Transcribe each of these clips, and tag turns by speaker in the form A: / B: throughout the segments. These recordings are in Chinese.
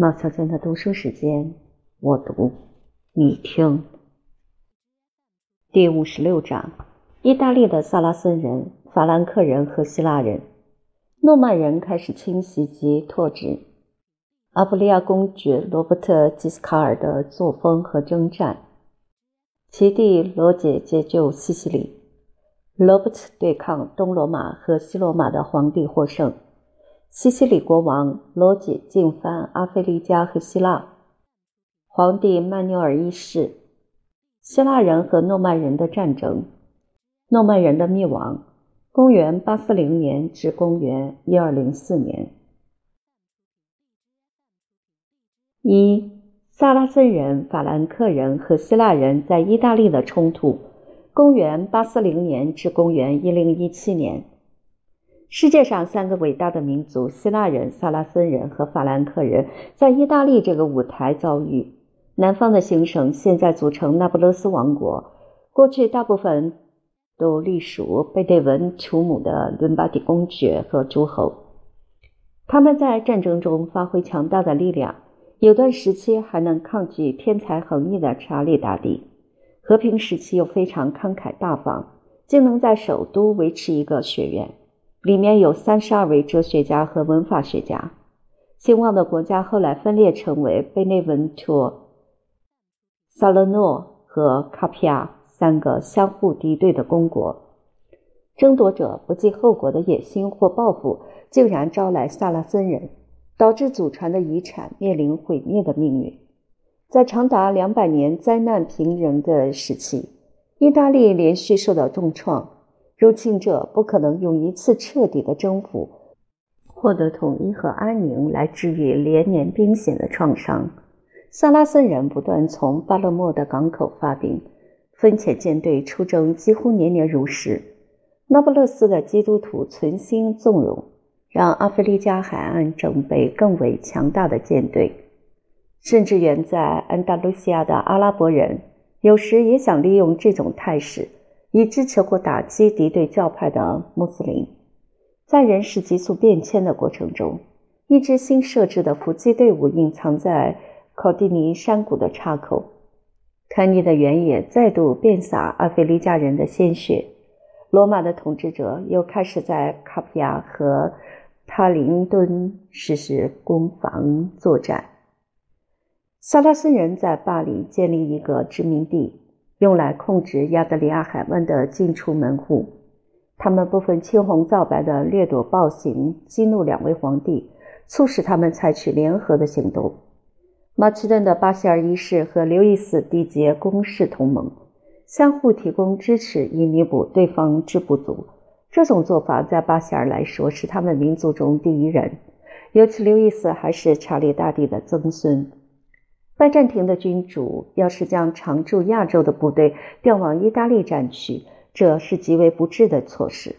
A: 毛小娟的读书时间，我读，你听。第五十六章：意大利的萨拉森人、法兰克人和希腊人，诺曼人开始侵袭及拓殖。阿布利亚公爵罗伯特·吉斯卡尔的作风和征战。其弟罗杰解救西西里。罗伯特对抗东罗马和西罗马的皇帝获胜。西西里国王罗杰进犯阿非利加和希腊。皇帝曼纽尔一世。希腊人和诺曼人的战争。诺曼人的灭亡。公元840年至公元1204年。一、萨拉森人、法兰克人和希腊人在意大利的冲突。公元840年至公元1017年。世界上三个伟大的民族——希腊人、萨拉森人和法兰克人，在意大利这个舞台遭遇。南方的行省现在组成那不勒斯王国，过去大部分都隶属贝内文图姆的伦巴第公爵和诸侯。他们在战争中发挥强大的力量，有段时期还能抗拒天才横溢的查理大帝；和平时期又非常慷慨大方，竟能在首都维持一个学院。里面有三十二位哲学家和文法学家。兴旺的国家后来分裂成为贝内文托、萨勒诺和卡皮亚三个相互敌对的公国。争夺者不计后果的野心或报复，竟然招来萨拉森人，导致祖传的遗产面临毁灭的命运。在长达两百年灾难频仍的时期，意大利连续受到重创。入侵者不可能用一次彻底的征服获得统一和安宁来治愈连年兵险的创伤。萨拉森人不断从巴勒莫的港口发兵，分遣舰队出征，几乎年年如是。那不勒斯的基督徒存心纵容，让阿非利加海岸整备更为强大的舰队。甚至远在安达卢西亚的阿拉伯人，有时也想利用这种态势。以支持或打击敌对教派的穆斯林，在人事急速变迁的过程中，一支新设置的伏击队伍隐藏在考蒂尼山谷的岔口。肯尼的原野再度遍洒阿非利加人的鲜血。罗马的统治者又开始在卡普亚和塔林敦实施攻防作战。萨拉森人在巴黎建立一个殖民地。用来控制亚得里亚海湾的进出门户，他们不分青红皂白的掠夺暴行，激怒两位皇帝，促使他们采取联合的行动。马其顿的巴西尔一世和刘易斯缔结公事同盟，相互提供支持，以弥补对方之不足。这种做法在巴西尔来说是他们民族中第一人，尤其刘易斯还是查理大帝的曾孙。拜占庭的君主要是将常驻亚洲的部队调往意大利战区，这是极为不智的措施。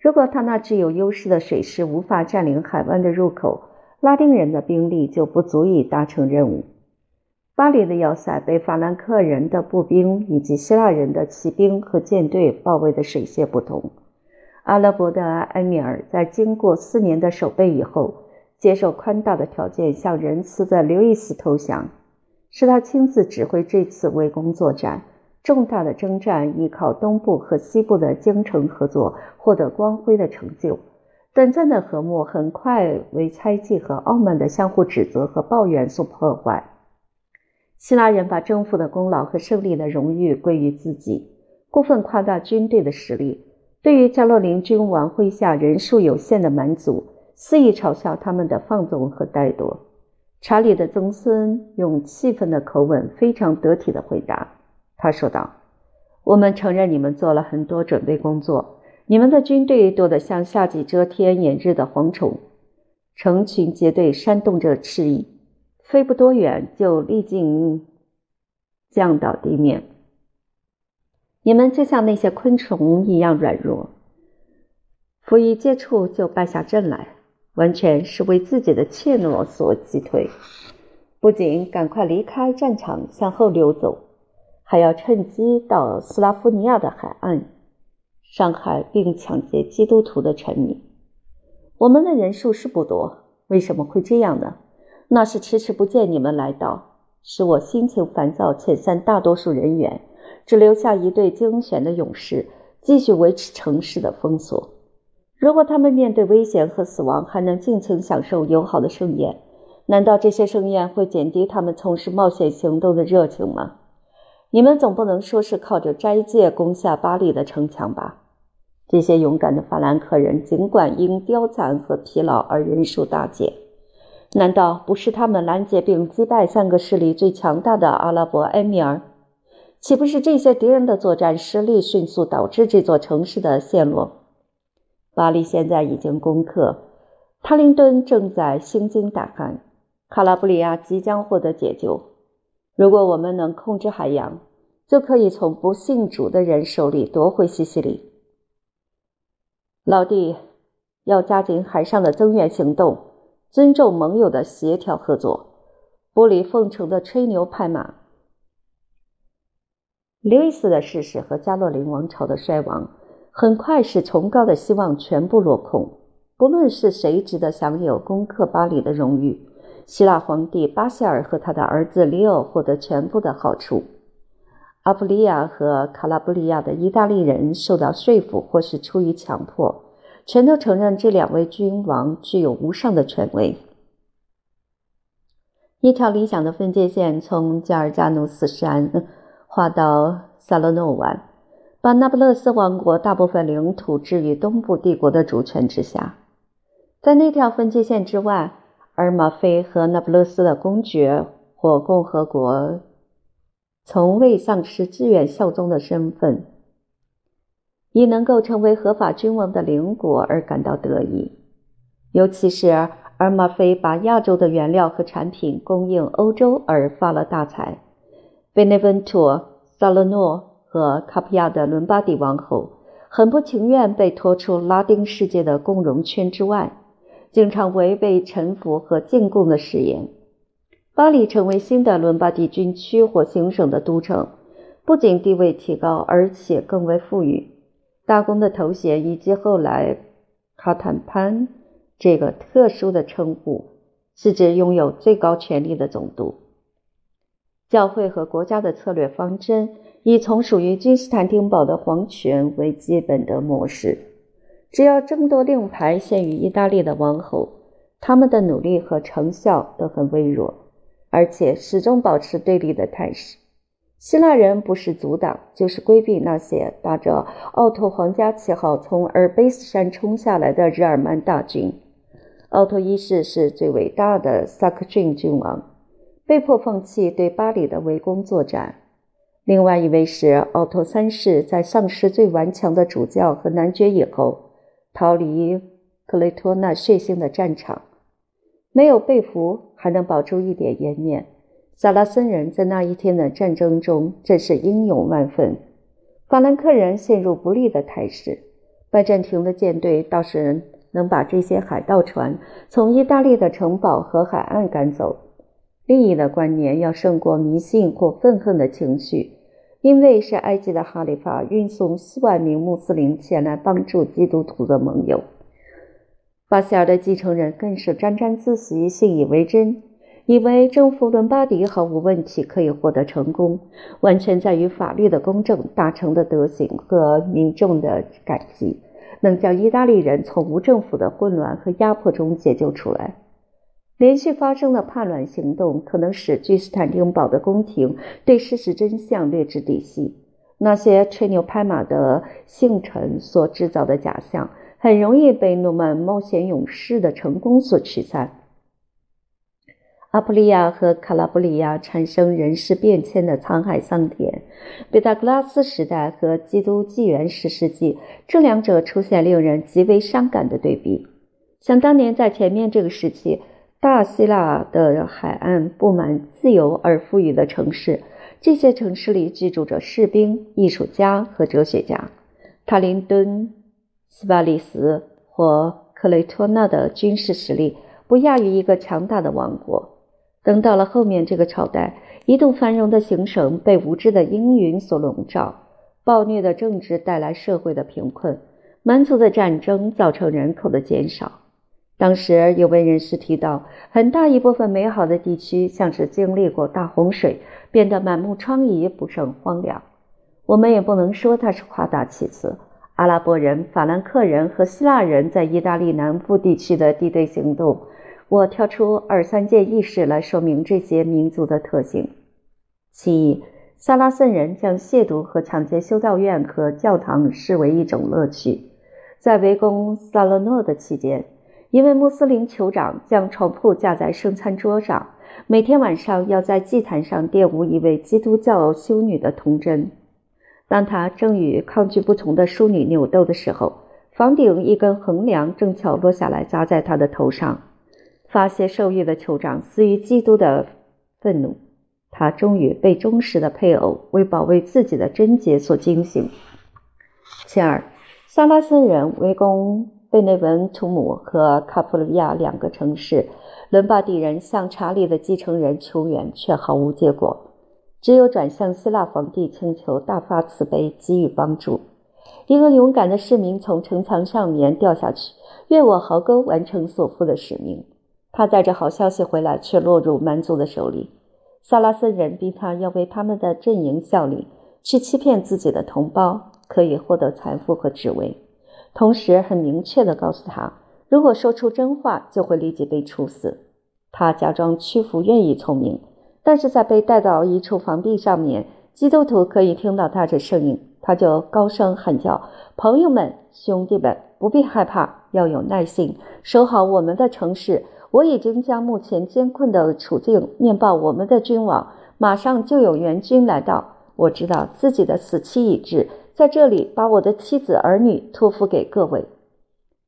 A: 如果他那具有优势的水师无法占领海湾的入口，拉丁人的兵力就不足以达成任务。巴黎的要塞被法兰克人的步兵以及希腊人的骑兵和舰队包围的水泄不通。阿拉伯的埃米尔在经过四年的守备以后，接受宽大的条件，向仁慈的刘易斯投降。是他亲自指挥这次围攻作战，重大的征战依靠东部和西部的京城合作获得光辉的成就。短暂的和睦很快为猜忌和傲慢的相互指责和抱怨所破坏。希腊人把征服的功劳和胜利的荣誉归于自己，过分夸大军队的实力。对于加洛林君王麾下人数有限的蛮族，肆意嘲笑他们的放纵和怠惰。查理的曾孙用气愤的口吻，非常得体的回答。他说道：“我们承认你们做了很多准备工作。你们的军队多得像夏季遮天炎日的蝗虫，成群结队扇动着翅翼，飞不多远就立即降到地面。你们就像那些昆虫一样软弱，甫一接触就败下阵来。”完全是为自己的怯懦所击退，不仅赶快离开战场向后溜走，还要趁机到斯拉夫尼亚的海岸伤害并抢劫基督徒的臣民。我们的人数是不多，为什么会这样呢？那是迟迟不见你们来到，使我心情烦躁，遣散大多数人员，只留下一队精选的勇士，继续维持城市的封锁。如果他们面对危险和死亡还能尽情享受友好的盛宴，难道这些盛宴会减低他们从事冒险行动的热情吗？你们总不能说是靠着斋戒攻下巴黎的城墙吧？这些勇敢的法兰克人，尽管因貂蝉和疲劳而人数大减，难道不是他们拦截并击败三个势力最强大的阿拉伯埃米尔？岂不是这些敌人的作战失利迅速导致这座城市的陷落？巴黎现在已经攻克，塔林顿正在心惊胆寒，卡拉布里亚即将获得解救。如果我们能控制海洋，就可以从不信主的人手里夺回西西里。老弟，要加紧海上的增援行动，尊重盟友的协调合作，不理奉承的吹牛拍马。刘易斯的逝世和加洛林王朝的衰亡，很快使崇高的希望全部落空。不论是谁值得享有攻克巴黎的荣誉，希腊皇帝巴西尔和他的儿子里奥获得全部的好处。阿普利亚和卡拉布里亚的意大利人受到说服，或是出于强迫，全都承认这两位君王具有无上的权威。一条理想的分界线从加尔加努斯山划到萨勒诺湾，把那不勒斯王国大部分领土置于东部帝国的主权之下。在那条分界线之外，尔马菲和那不勒斯的公爵或共和国。从未丧失自愿效忠的身份，以能够成为合法君王的邻国而感到得意。尤其是尔马菲把亚洲的原料和产品供应欧洲而发了大财。贝内文托、萨勒诺和卡普亚的伦巴第王后很不情愿被拖出拉丁世界的共荣圈之外，经常违背臣服和进贡的誓言。巴黎成为新的伦巴第军区或行省的都城，不仅地位提高，而且更为富裕。大公的头衔以及后来卡坦潘这个特殊的称呼，是指拥有最高权力的总督。教会和国家的策略方针以从属于君士坦丁堡的皇权为基本的模式。只要争夺令牌献于意大利的王侯，他们的努力和成效都很微弱。而且始终保持对立的态势。希腊人不是阻挡，就是规避那些打着奥托皇家旗号从阿尔卑斯山冲下来的日耳曼大军。奥托一世是最伟大的萨克逊君王，被迫放弃对巴黎的围攻作战。另外一位是奥托三世，在丧失最顽强的主教和男爵以后，逃离克雷托纳血腥的战场。没有被俘，还能保住一点颜面。萨拉森人在那一天的战争中真是英勇万分。法兰克人陷入不利的态势，拜占庭的舰队倒是能把这些海盗船从意大利的城堡和海岸赶走。利益的观念要胜过迷信或愤恨的情绪，因为是埃及的哈里发运送四万名穆斯林前来帮助基督徒的盟友。巴塞尔的继承人更是沾沾自喜、信以为真，以为征服伦巴第毫无问题可以获得成功，完全在于法律的公正、大成的德行和民众的感激，能将意大利人从无政府的混乱和压迫中解救出来。连续发生的叛乱行动可能使君士坦丁堡的宫廷对事实真相略知底细，那些吹牛拍马的幸臣所制造的假象。很容易被诺曼冒险勇士的成功所驱散。阿普利亚和卡拉布里亚产生人事变迁的沧海桑田，毕达哥拉斯时代和基督纪元十世纪这两者出现令人极为伤感的对比。想当年，在前面这个时期，大希腊的海岸布满自由而富裕的城市，这些城市里居住着士兵、艺术家和哲学家。塔林敦。斯巴利斯或克雷托纳的军事实力不亚于一个强大的王国。等到了后面这个朝代，一度繁荣的行省被无知的阴云所笼罩，暴虐的政治带来社会的贫困，蛮族的战争造成人口的减少。当时有位人士提到，很大一部分美好的地区像是经历过大洪水，变得满目疮痍，不胜荒凉。我们也不能说它是夸大其词。阿拉伯人、法兰克人和希腊人在意大利南部地区的地对行动，我挑出二三件轶事来说明这些民族的特性。其一，萨拉森人将亵渎和抢劫修道院和教堂视为一种乐趣，在围攻萨勒诺的期间。一位穆斯林酋长将床铺架在圣餐桌上，每天晚上要在祭坛上玷污一位基督教修女的童贞。当他正与抗拒不从的淑女扭斗的时候，房顶一根横梁正巧落下来砸在他的头上。发泄兽欲的酋长死于基督的愤怒，他终于被忠实的配偶为保卫自己的贞洁所惊醒。其二，萨拉森人围攻。贝内文图姆和卡普利亚两个城市，伦巴第人向查理的继承人求援，却毫无结果，只有转向希腊皇帝请求大发慈悲给予帮助。一个勇敢的市民从城墙上面掉下去，越过壕沟，完成所负的使命。他带着好消息回来，却落入蛮族的手里。萨拉森人逼他要为他们的阵营效力，去欺骗自己的同胞，可以获得财富和职位。同时，很明确地告诉他，如果说出真话，就会立即被处死。他假装屈服，愿意从命，但是在被带到一处房壁上面，基督徒可以听到他这声音，他就高声喊叫：“朋友们，兄弟们，不必害怕，要有耐心，守好我们的城市。我已经将目前艰困的处境面报我们的君王，马上就有援军来到。我知道自己的死期已至。”在这里，把我的妻子儿女托付给各位。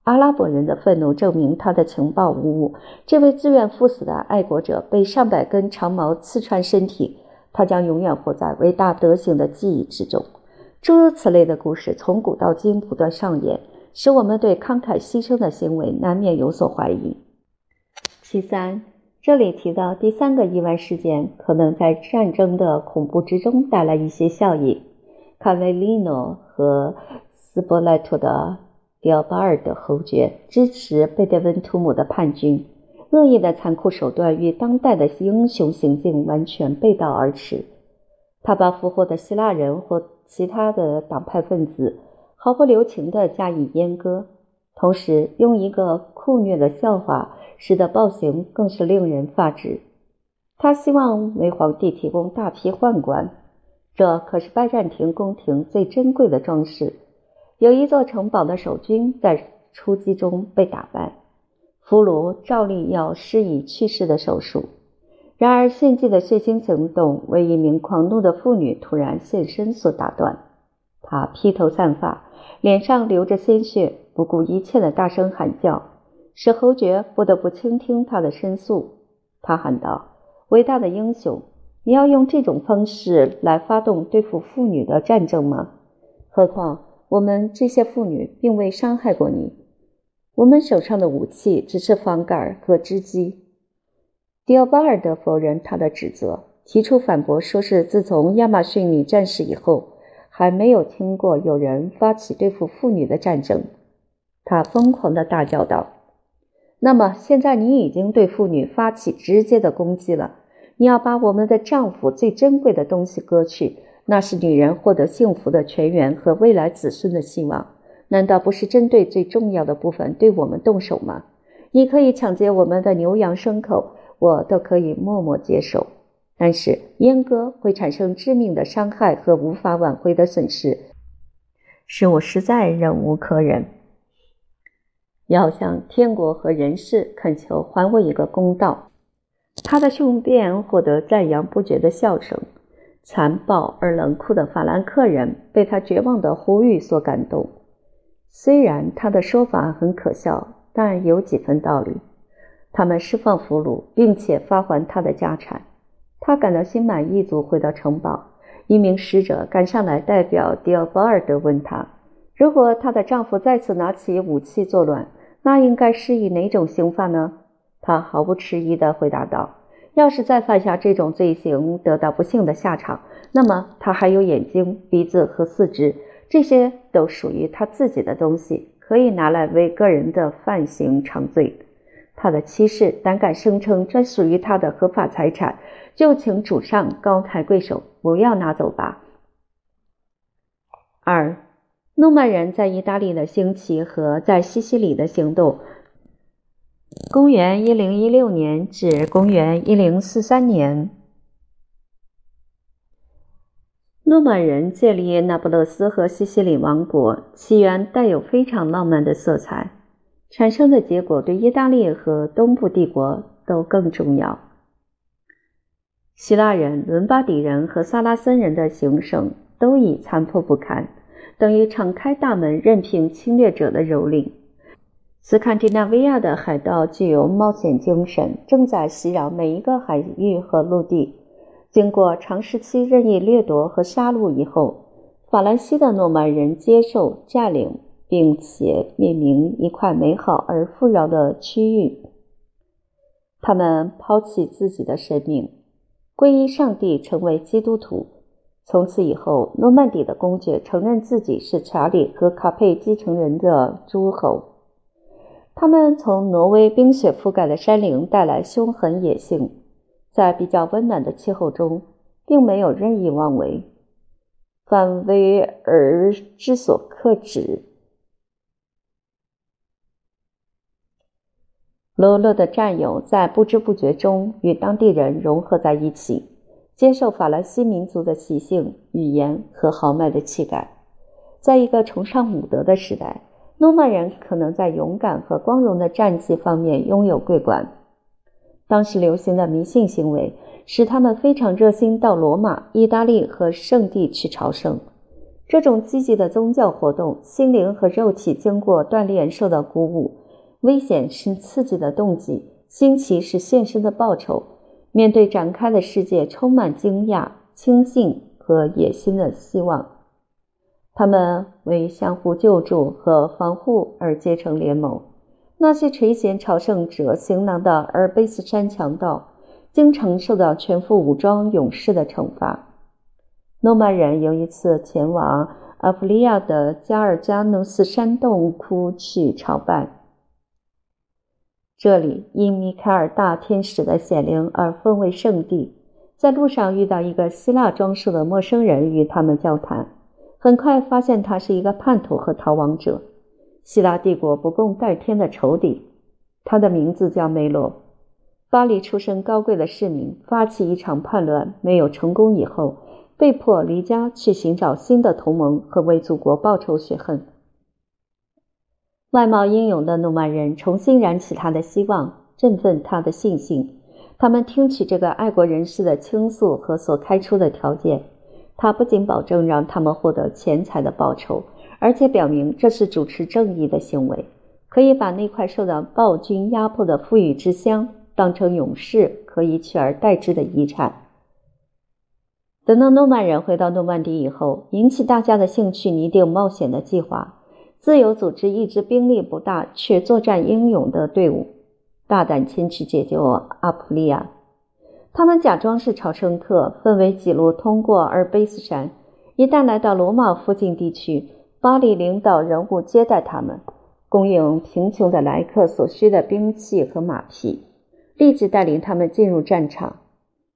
A: 阿拉伯人的愤怒证明他的情报无误。这位自愿赴死的爱国者被上百根长矛刺穿身体，他将永远活在伟大德行的记忆之中。诸如此类的故事从古到今不断上演，使我们对慷慨牺牲的行为难免有所怀疑。其三，这里提到第三个意外事件，可能在战争的恐怖之中带来一些效益。卡维利诺和斯波莱托的迪奥巴尔的侯爵支持贝德温图姆的叛军，恶意的残酷手段与当代的英雄行径完全背道而驰。他把俘获的希腊人或其他的党派分子毫不留情地加以阉割，同时用一个酷虐的笑话使得暴行更是令人发指。他希望为皇帝提供大批宦官。这可是拜占庭宫廷最珍贵的装饰。有一座城堡的守军在出击中被打败，俘虏照例要施以去世的手术。然而，献祭的血腥行动为一名狂怒的妇女突然现身所打断。她披头散发，脸上流着鲜血，不顾一切的大声喊叫，使侯爵不得不倾听她的申诉。他喊道：“伟大的英雄！”你要用这种方式来发动对付妇女的战争吗？何况我们这些妇女并未伤害过你，我们手上的武器只是房杆和织机。迪奥巴尔德否认他的指责，提出反驳，说是自从亚马逊女战士以后，还没有听过有人发起对付妇女的战争。他疯狂地大叫道：“那么现在你已经对妇女发起直接的攻击了。”你要把我们的丈夫最珍贵的东西割去，那是女人获得幸福的泉源和未来子孙的希望。难道不是针对最重要的部分对我们动手吗？你可以抢劫我们的牛羊牲口，我都可以默默接受。但是阉割会产生致命的伤害和无法挽回的损失，使我实在忍无可忍。要向天国和人世恳求，还我一个公道。他的雄辩获得赞扬不绝的笑声。残暴而冷酷的法兰克人被他绝望的呼吁所感动。虽然他的说法很可笑，但有几分道理。他们释放俘虏，并且发还他的家产。他感到心满意足，回到城堡。一名使者赶上来，代表迪奥波尔德问他：如果她的丈夫再次拿起武器作乱，那应该施以哪种刑罚呢？他毫不迟疑地回答道：“要是再犯下这种罪行，得到不幸的下场，那么他还有眼睛、鼻子和四肢，这些都属于他自己的东西，可以拿来为个人的犯行偿罪。他的妻室胆敢声称这属于他的合法财产，就请主上高抬贵手，不要拿走吧。二，诺曼人在意大利的兴起和在西西里的行动。公元一零一六年至公元一零四三年，诺曼人建立那不勒斯和西西里王国，起源带有非常浪漫的色彩，产生的结果对意大利和东部帝国都更重要。希腊人、伦巴第人和萨拉森人的行省都已残破不堪，等于敞开大门，任凭侵略者的蹂躏。斯堪的纳维亚的海盗具有冒险精神，正在袭扰每一个海域和陆地。经过长时期任意掠夺和杀戮以后，法兰西的诺曼人接受占领，并且命名一块美好而富饶的区域。他们抛弃自己的生命，皈依上帝，成为基督徒。从此以后，诺曼底的公爵承认自己是查理和卡佩继承人的诸侯。他们从挪威冰雪覆盖的山岭带来凶狠野性，在比较温暖的气候中，并没有任意妄为，反为而之所克止。罗勒的战友在不知不觉中与当地人融合在一起，接受法兰西民族的习性、语言和豪迈的气概，在一个崇尚武德的时代。诺曼人可能在勇敢和光荣的战绩方面拥有桂冠。当时流行的迷信行为使他们非常热心到罗马、意大利和圣地去朝圣。这种积极的宗教活动，心灵和肉体经过锻炼受到鼓舞。危险是刺激的动机，新奇是现身的报酬。面对展开的世界，充满惊讶、轻信和野心的希望。他们为相互救助和防护而结成联盟。那些垂涎朝圣者行囊的阿尔卑斯山强盗，经常受到全副武装勇士的惩罚。诺曼人有一次前往阿弗利亚的加尔加努斯山洞窟去朝拜，这里因米凯尔大天使的显灵而奉为圣地。在路上遇到一个希腊装束的陌生人，与他们交谈。很快发现他是一个叛徒和逃亡者，希腊帝国不共戴天的仇敌。他的名字叫梅罗。巴黎出身高贵的市民发起一场叛乱，没有成功以后，被迫离家去寻找新的同盟和为祖国报仇雪恨。外貌英勇的诺曼人重新燃起他的希望，振奋他的信心。他们听取这个爱国人士的倾诉和所开出的条件。他不仅保证让他们获得钱财的报酬，而且表明这是主持正义的行为，可以把那块受到暴君压迫的富裕之乡当成勇士可以取而代之的遗产。等到诺曼人回到诺曼底以后，引起大家的兴趣，拟定冒险的计划，自由组织一支兵力不大却作战英勇的队伍，大胆前去解救阿普利亚。他们假装是朝圣客，分为几路通过阿尔卑斯山。一旦来到罗马附近地区，巴黎领导人物接待他们，供应贫穷的来客所需的兵器和马匹，立即带领他们进入战场。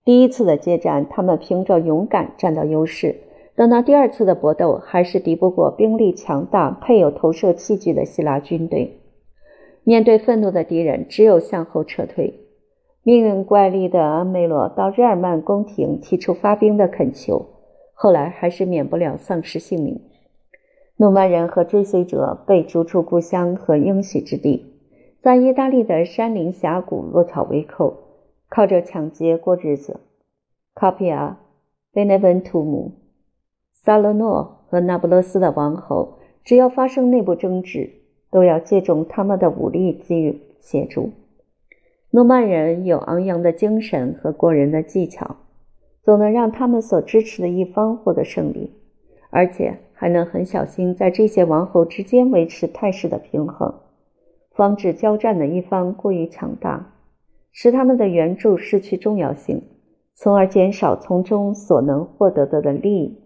A: 第一次的接战，他们凭着勇敢占到优势；等到第二次的搏斗，还是敌不过兵力强大、配有投射器具的希腊军队。面对愤怒的敌人，只有向后撤退。命运怪力的梅罗到日耳曼宫廷提出发兵的恳求，后来还是免不了丧失性命。诺曼人和追随者被逐出故乡和应许之地，在意大利的山林峡谷落草为寇，靠着抢劫过日子。卡皮亚、贝内文图姆、萨勒诺和那不勒斯的王侯，只要发生内部争执，都要借重他们的武力给予协助。诺曼人有昂扬的精神和过人的技巧，总能让他们所支持的一方获得胜利，而且还能很小心在这些王侯之间维持态势的平衡，防止交战的一方过于强大，使他们的援助失去重要性，从而减少从中所能获得的的利益。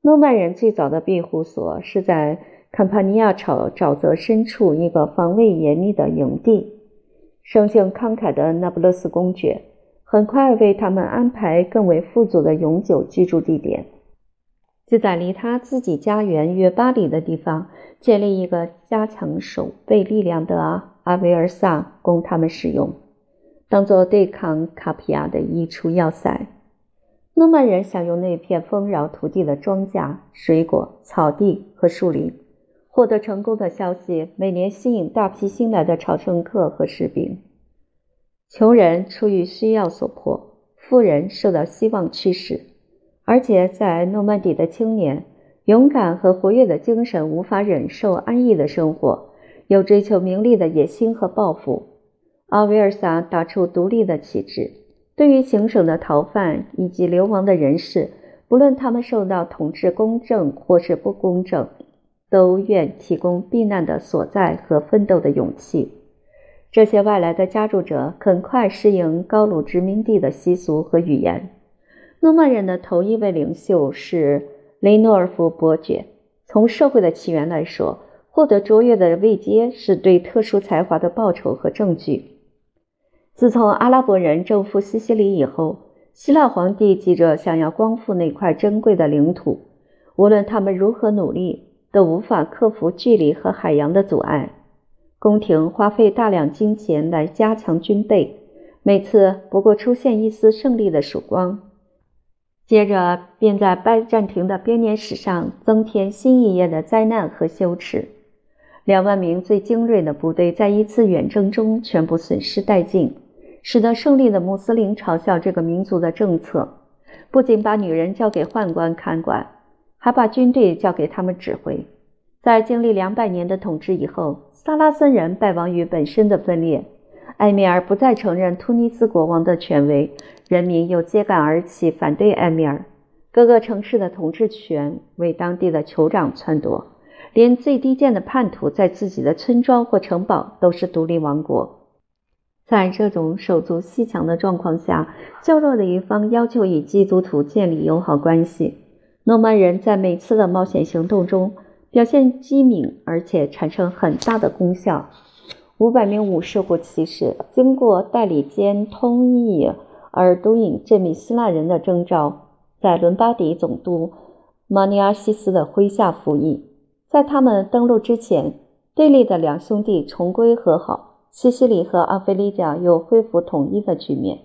A: 诺曼人最早的庇护所是在坎帕尼亚沼沼泽深处一个防卫严密的营地。生性慷慨的那不勒斯公爵很快为他们安排更为富足的永久居住地点，就在离他自己家园约八里的地方建立一个加强守备力量的阿维尔萨，供他们使用，当做对抗卡皮亚的一处要塞。诺曼人享用那片丰饶土地的庄稼、水果、草地和树林。获得成功的消息每年吸引大批新来的朝圣客和士兵。穷人出于需要所迫，富人受到希望驱使，而且在诺曼底的青年，勇敢和活跃的精神无法忍受安逸的生活，有追求名利的野心和抱负。阿维尔萨打出独立的旗帜，对于行省的逃犯以及流亡的人士，不论他们受到统治公正或是不公正。都愿提供避难的所在和奋斗的勇气。这些外来的加入者很快适应高卢殖民地的习俗和语言。诺曼人的头一位领袖是雷诺尔夫伯爵。从社会的起源来说，获得卓越的位阶是对特殊才华的报酬和证据。自从阿拉伯人征服西西里以后，希腊皇帝急着想要光复那块珍贵的领土，无论他们如何努力。都无法克服距离和海洋的阻碍。宫廷花费大量金钱来加强军备，每次不过出现一丝胜利的曙光，接着便在拜占庭的编年史上增添新一页的灾难和羞耻。两万名最精锐的部队在一次远征中全部损失殆尽，使得胜利的穆斯林嘲笑这个民族的政策，不仅把女人交给宦官看管。还把军队交给他们指挥。在经历两百年的统治以后，萨拉森人败亡于本身的分裂。埃米尔不再承认突尼斯国王的权威，人民又揭竿而起反对埃米尔。各个城市的统治权为当地的酋长篡夺，连最低贱的叛徒在自己的村庄或城堡都是独立王国。在这种手足阋墙的状况下，较弱的一方要求与基督徒建立友好关系。诺曼人在每次的冒险行动中表现机敏，而且产生很大的功效。五百名武士或骑士经过代理间通译而读引这名希腊人的征召，在伦巴第总督马尼阿西斯的麾下服役。在他们登陆之前，对立的两兄弟重归和好，西西里和阿非利加又恢复统一的局面。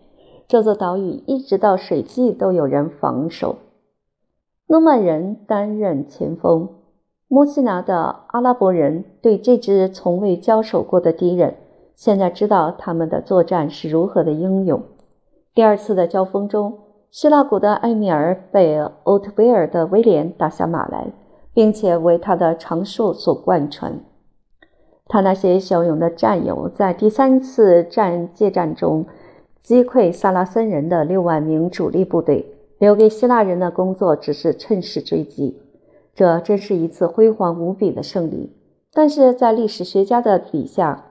A: 这座岛屿一直到水季都有人防守。诺曼人担任前锋，墨西拿的阿拉伯人对这支从未交手过的敌人，现在知道他们的作战是如何的英勇。第二次的交锋中，希腊国的埃米尔被欧特维尔的威廉打下马来，并且为他的长寿所贯穿。他那些骁勇的战友在第三次战界战中击溃萨拉森人的六万名主力部队。留给希腊人的工作只是趁势追击，这真是一次辉煌无比的胜利。但是在历史学家的笔下，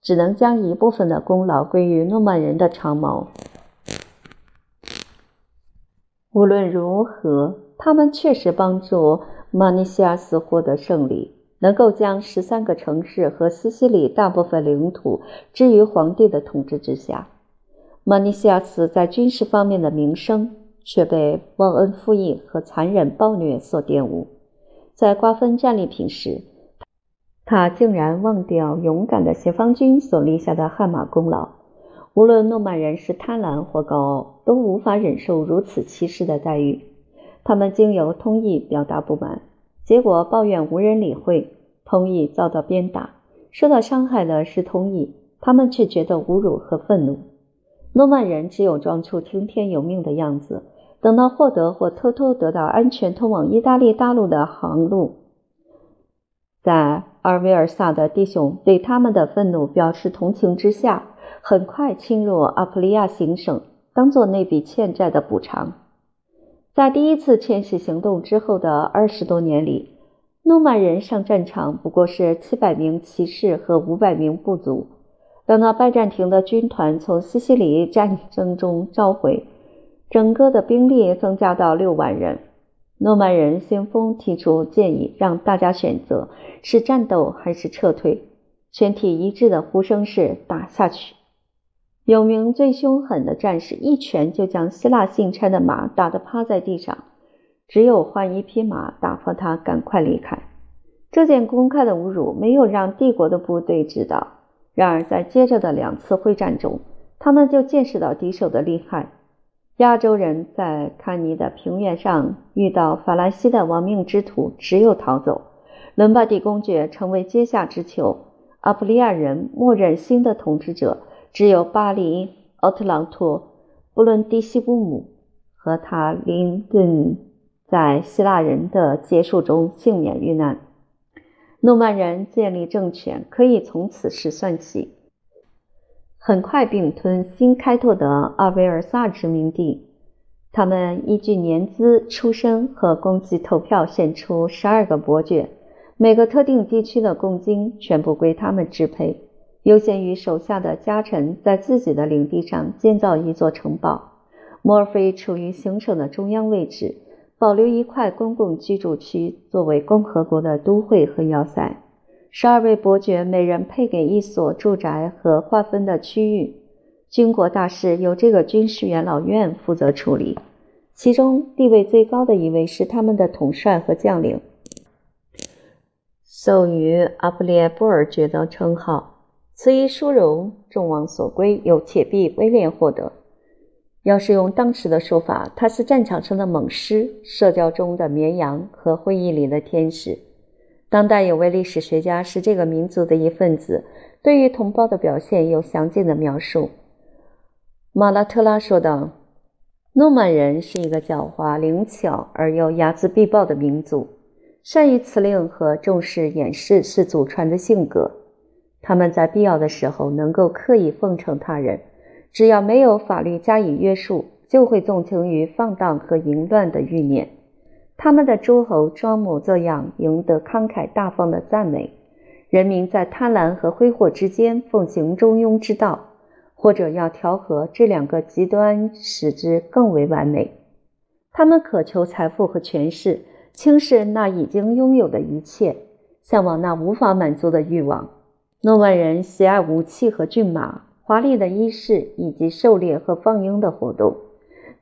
A: 只能将一部分的功劳归于诺曼人的长矛。无论如何，他们确实帮助马尼西亚斯获得胜利，能够将十三个城市和西西里大部分领土置于皇帝的统治之下。马尼西亚斯在军事方面的名声。却被忘恩负义和残忍暴虐所玷污。在瓜分战利品时，他竟然忘掉勇敢的协方军所立下的汗马功劳。无论诺曼人是贪婪或高傲，都无法忍受如此歧视的待遇。他们经由通译表达不满，结果抱怨无人理会，通译遭到鞭打。受到伤害的是通译，他们却觉得侮辱和愤怒。诺曼人只有装出听天由命的样子。等到获得或偷偷得到安全通往意大利大陆的航路，在阿尔维尔萨的弟兄对他们的愤怒表示同情之下，很快侵入阿普利亚行省，当做那笔欠债的补偿。在第一次迁徙行动之后的二十多年里，诺曼人上战场不过是七百名骑士和五百名部族。等到拜占庭的军团从西西里战争中召回。整个的兵力增加到六万人。诺曼人先锋提出建议，让大家选择是战斗还是撤退。全体一致的呼声是打下去。有名最凶狠的战士一拳就将希腊信差的马打得趴在地上，只有换一匹马打发他赶快离开。这件公开的侮辱没有让帝国的部队知道，然而在接着的两次会战中，他们就见识到敌手的厉害。亚洲人在堪尼的平原上遇到法兰西的亡命之徒，只有逃走。伦巴第公爵成为阶下之囚，阿普利亚人默认新的统治者。只有巴黎、奥特朗托、布伦迪西乌姆和塔林顿在希腊人的结束中幸免遇难。诺曼人建立政权可以从此时算起，很快并吞新开拓的阿维尔萨殖民地。他们依据年资、出身和公祭投票选出十二个伯爵，每个特定地区的贡金全部归他们支配。优先于手下的家臣在自己的领地上建造一座城堡。莫尔菲处于行省的中央位置，保留一块公共居住区作为共和国的都会和要塞。十二位伯爵每人配给一所住宅和划分的区域。军国大事由这个军事元老院负责处理，其中地位最高的一位是他们的统帅和将领，授予阿布列布尔爵的称号。此一殊荣，众望所归，由铁臂威廉获得。要是用当时的说法，他是战场上的猛狮，社交中的绵羊和会议里的天使。当代有位历史学家是这个民族的一份子，对于同胞的表现有详尽的描述。马拉特拉说道：“诺曼人是一个狡猾、灵巧而又睚眦必报的民族，善于辞令和重视掩饰是祖传的性格。”他们在必要的时候能够刻意奉承他人，只要没有法律加以约束，就会纵情于放荡和淫乱的欲念。他们的诸侯装模作样，赢得慷慨大方的赞美。人民在贪婪和挥霍之间奉行中庸之道，或者要调和这两个极端，使之更为完美。他们渴求财富和权势，轻视那已经拥有的一切，向往那无法满足的欲望。诺曼人喜爱武器和骏马、华丽的衣饰以及狩猎和放鹰的活动，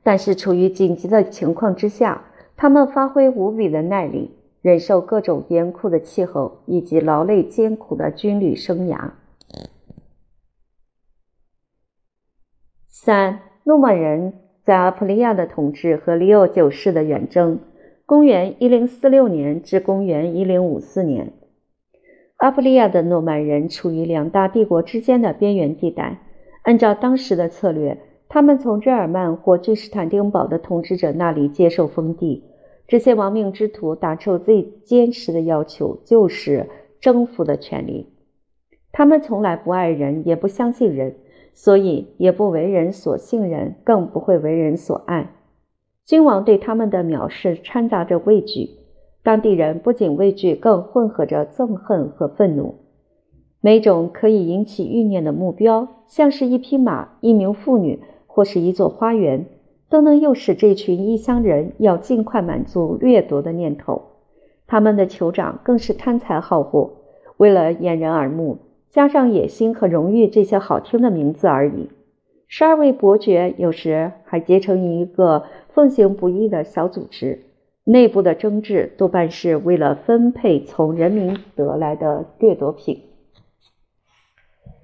A: 但是处于紧急的情况之下，他们发挥无比的耐力，忍受各种严酷的气候以及劳累艰苦的军旅生涯。三、诺曼人在阿普利亚的统治和利奥九世的远征，公元一零四六年至公元一零五四年。阿普利亚的诺曼人处于两大帝国之间的边缘地带。按照当时的策略，他们从日耳曼或君士坦丁堡的统治者那里接受封地。这些亡命之徒打出最坚实的要求，就是征服的权利。他们从来不爱人，也不相信人，所以也不为人所信任，更不会为人所爱。君王对他们的藐视掺杂着畏惧。当地人不仅畏惧，更混合着憎恨和愤怒。每种可以引起欲念的目标，像是一匹马、一名妇女或是一座花园，都能诱使这群异乡人要尽快满足掠夺的念头。他们的酋长更是贪财好货，为了掩人耳目，加上野心和荣誉这些好听的名字而已。十二位伯爵有时还结成一个奉行不义的小组织。内部的争执多半是为了分配从人民得来的掠夺品。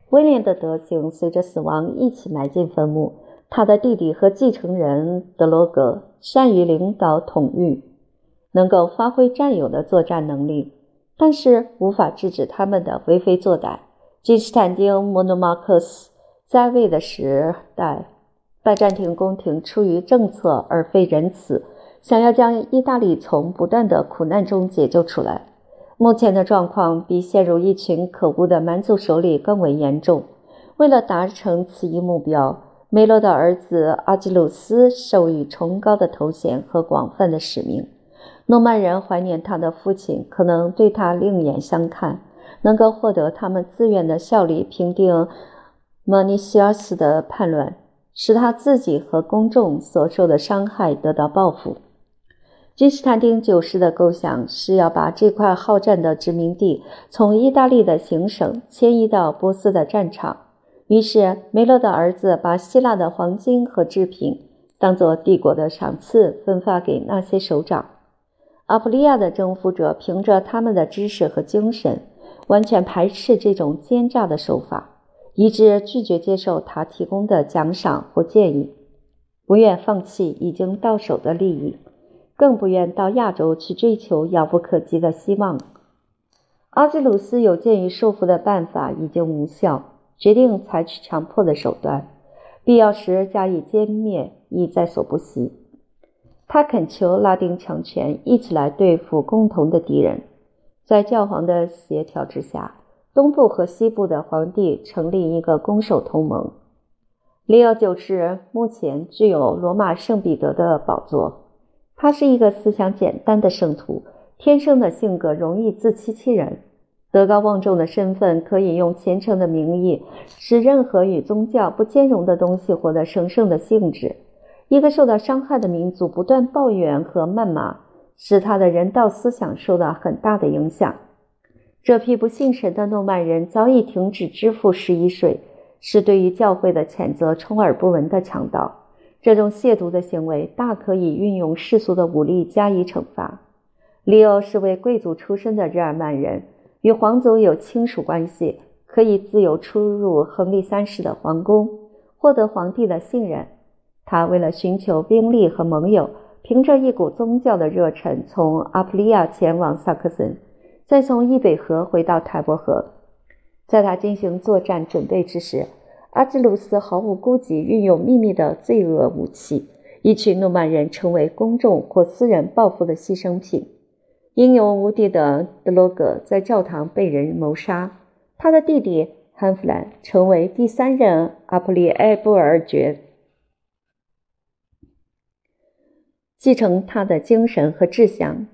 A: 威廉的德行随着死亡一起埋进坟墓。他的弟弟和继承人德罗格善于领导统御，能够发挥战友的作战能力，但是无法制止他们的为非作歹。君士坦丁·莫诺马克斯在位的时代，拜占庭宫廷出于政策而非仁慈。想要将意大利从不断的苦难中解救出来，目前的状况比陷入一群可恶的蛮族手里更为严重。为了达成此一目标，梅罗的儿子阿基鲁斯授予崇高的头衔和广泛的使命。诺曼人怀念他的父亲，可能对他另眼相看，能够获得他们自愿的效力，平定莫尼西尔斯的叛乱，使他自己和公众所受的伤害得到报复。君士坦丁九世的构想是要把这块好战的殖民地从意大利的行省迁移到波斯的战场，于是梅勒的儿子把希腊的黄金和制品当作帝国的赏赐分发给那些首长。阿普利亚的征服者凭着他们的知识和精神，完全排斥这种奸诈的手法，以致拒绝接受他提供的奖赏或建议，不愿放弃已经到手的利益，更不愿到亚洲去追求遥不可及的希望。阿基鲁斯有鉴于收服的办法已经无效，决定采取强迫的手段，必要时加以歼灭，亦在所不惜。他恳求拉丁强权一起来对付共同的敌人。在教皇的协调之下，东部和西部的皇帝成立一个攻守同盟。利奥九世目前具有罗马圣彼得的宝座。他是一个思想简单的圣徒，天生的性格容易自欺欺人。德高望重的身份可以用虔诚的名义，使任何与宗教不兼容的东西获得神圣的性质。一个受到伤害的民族不断抱怨和谩骂，使他的人道思想受到很大的影响。这批不信神的诺曼人早已停止支付十一税，是对于教会的谴责充耳不闻的强盗。这种亵渎的行为大可以运用世俗的武力加以惩罚。利欧是位贵族出身的日耳曼人，与皇族有亲属关系，可以自由出入亨利三世的皇宫，获得皇帝的信任。他为了寻求兵力和盟友，凭着一股宗教的热忱，从阿普利亚前往萨克森，再从易北河回到泰伯河。在他进行作战准备之时，阿基鲁斯毫无顾忌运用秘密的罪恶武器，一群诺曼人成为公众或私人报复的牺牲品。英勇无敌的德罗格在教堂被人谋杀，他的弟弟汉弗兰成为第三任阿普利埃布尔爵。继承他的精神和志向，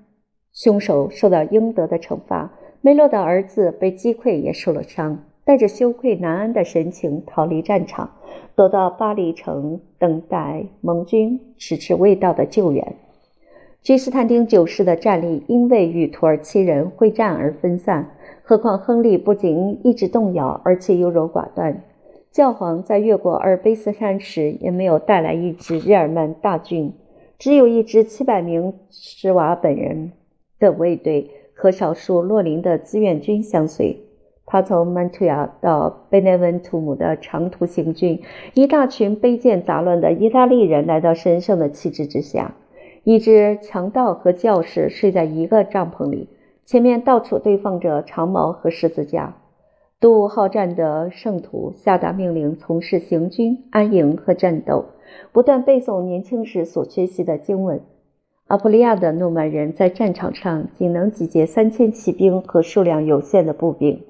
A: 凶手受到应得的惩罚。梅洛的儿子被击溃，也受了伤，带着羞愧难安的神情逃离战场，躲到巴黎城等待盟军迟迟未到的救援。君士坦丁九世的战力因为与土耳其人会战而分散，何况亨利不仅意志动摇，而且优柔寡断。教皇在越过阿尔卑斯山时，也没有带来一支日耳曼大军。只有一支七百名施瓦本人的卫队和少数洛林的志愿军相随。他从曼图亚到贝内文图姆的长途行军，一大群卑贱杂乱的意大利人来到神圣的旗帜之下。一支强盗和教士睡在一个帐篷里，前面到处堆放着长矛和十字架。杜好战的圣徒下达命令，从事行军、安营和战斗。不断背诵年轻时所学习的经文。阿普利亚的诺曼人在战场上仅能集结三千骑兵和数量有限的步兵。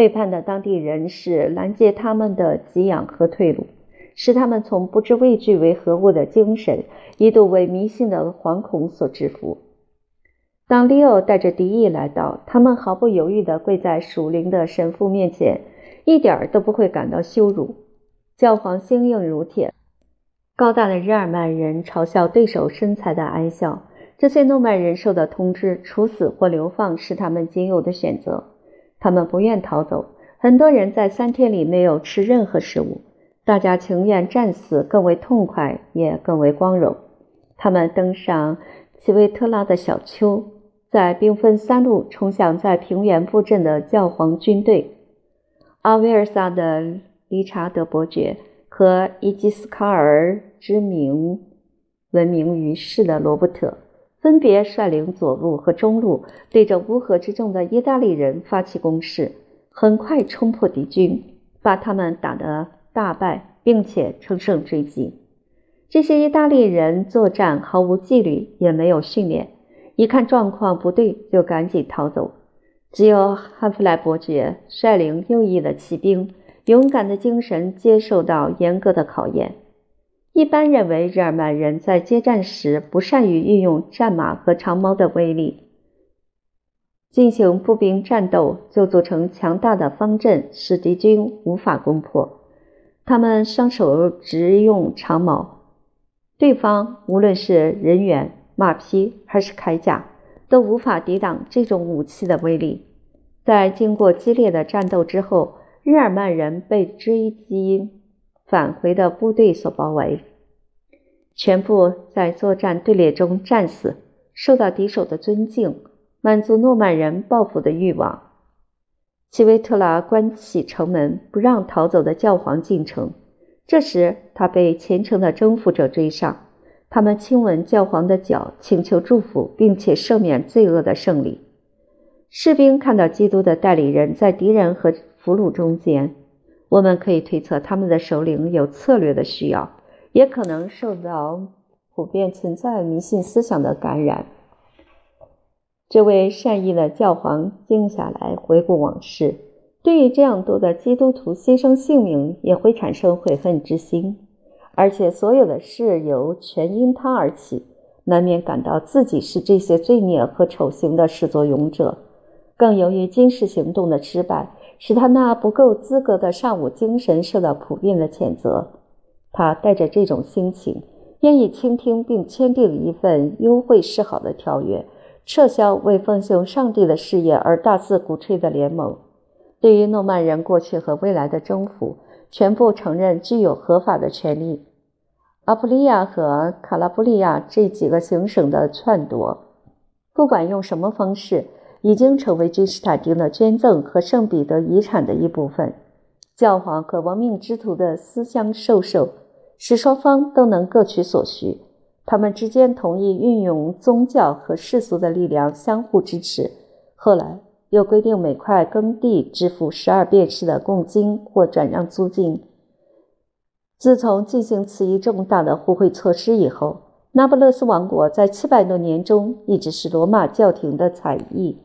A: 背叛的当地人是拦截他们的给养和退路，使他们从不知畏惧为何物的精神，一度为迷信的惶恐所制服。当利奥带着敌意来到，他们毫不犹豫地跪在属灵的神父面前，一点儿都不会感到羞辱。教皇心硬如铁。高大的日耳曼人嘲笑对手身材的矮小。这些诺曼人受到通知，处死或流放是他们仅有的选择。他们不愿逃走。很多人在三天里没有吃任何食物。大家情愿战死，更为痛快，也更为光荣。他们登上奇维特拉的小丘，在兵分三路冲向在平原布阵的教皇军队。阿维尔萨的理查德伯爵。和伊基斯卡尔之名闻名于世的罗伯特，分别率领左路和中路，对着乌合之众的意大利人发起攻势，很快冲破敌军，把他们打得大败，并且乘胜追击。这些意大利人作战毫无纪律，也没有训练，一看状况不对，就赶紧逃走。只有汉弗莱伯爵率领右翼的骑兵。勇敢的精神接受到严格的考验。一般认为，日耳曼人在接战时不善于运用战马和长矛的威力，进行步兵战斗就组成强大的方阵，使敌军无法攻破。他们双手直用长矛，对方无论是人员、马匹还是铠甲，都无法抵挡这种武器的威力。在经过激烈的战斗之后，日耳曼人被追击返回的部队所包围，全部在作战队列中战死，受到敌手的尊敬，满足诺曼人报复的欲望。齐维特拉关起城门，不让逃走的教皇进城。这时，他被虔诚的征服者追上，他们亲吻教皇的脚，请求祝福，并且赦免罪恶的胜利。士兵看到基督的代理人在敌人和俘虏中间，我们可以推测他们的首领有策略的需要，也可能受到普遍存在迷信思想的感染。这位善意的教皇静下来回顾往事，对于这样多的基督徒牺牲性命，也会产生悔恨之心。而且所有的事由全因他而起，难免感到自己是这些罪孽和丑行的始作俑者。更由于今世行动的失败，使他那不够资格的尚武精神受到普遍的谴责。他带着这种心情，愿意倾听并签订一份优惠示好的条约。撤销为奉行上帝的事业而大肆鼓吹的联盟，对于诺曼人过去和未来的征服，全部承认具有合法的权利。阿普利亚和卡拉布利亚这几个行省的篡夺，不管用什么方式，已经成为君士坦丁的捐赠和圣彼得遗产的一部分。教皇和亡命之徒的私相授受，使双方都能各取所需。他们之间同意运用宗教和世俗的力量相互支持。后来又规定每块耕地支付十二便士的贡金或转让租金。自从进行此一重大的互惠措施以后，那不勒斯王国在七百多年中一直是罗马教廷的采邑。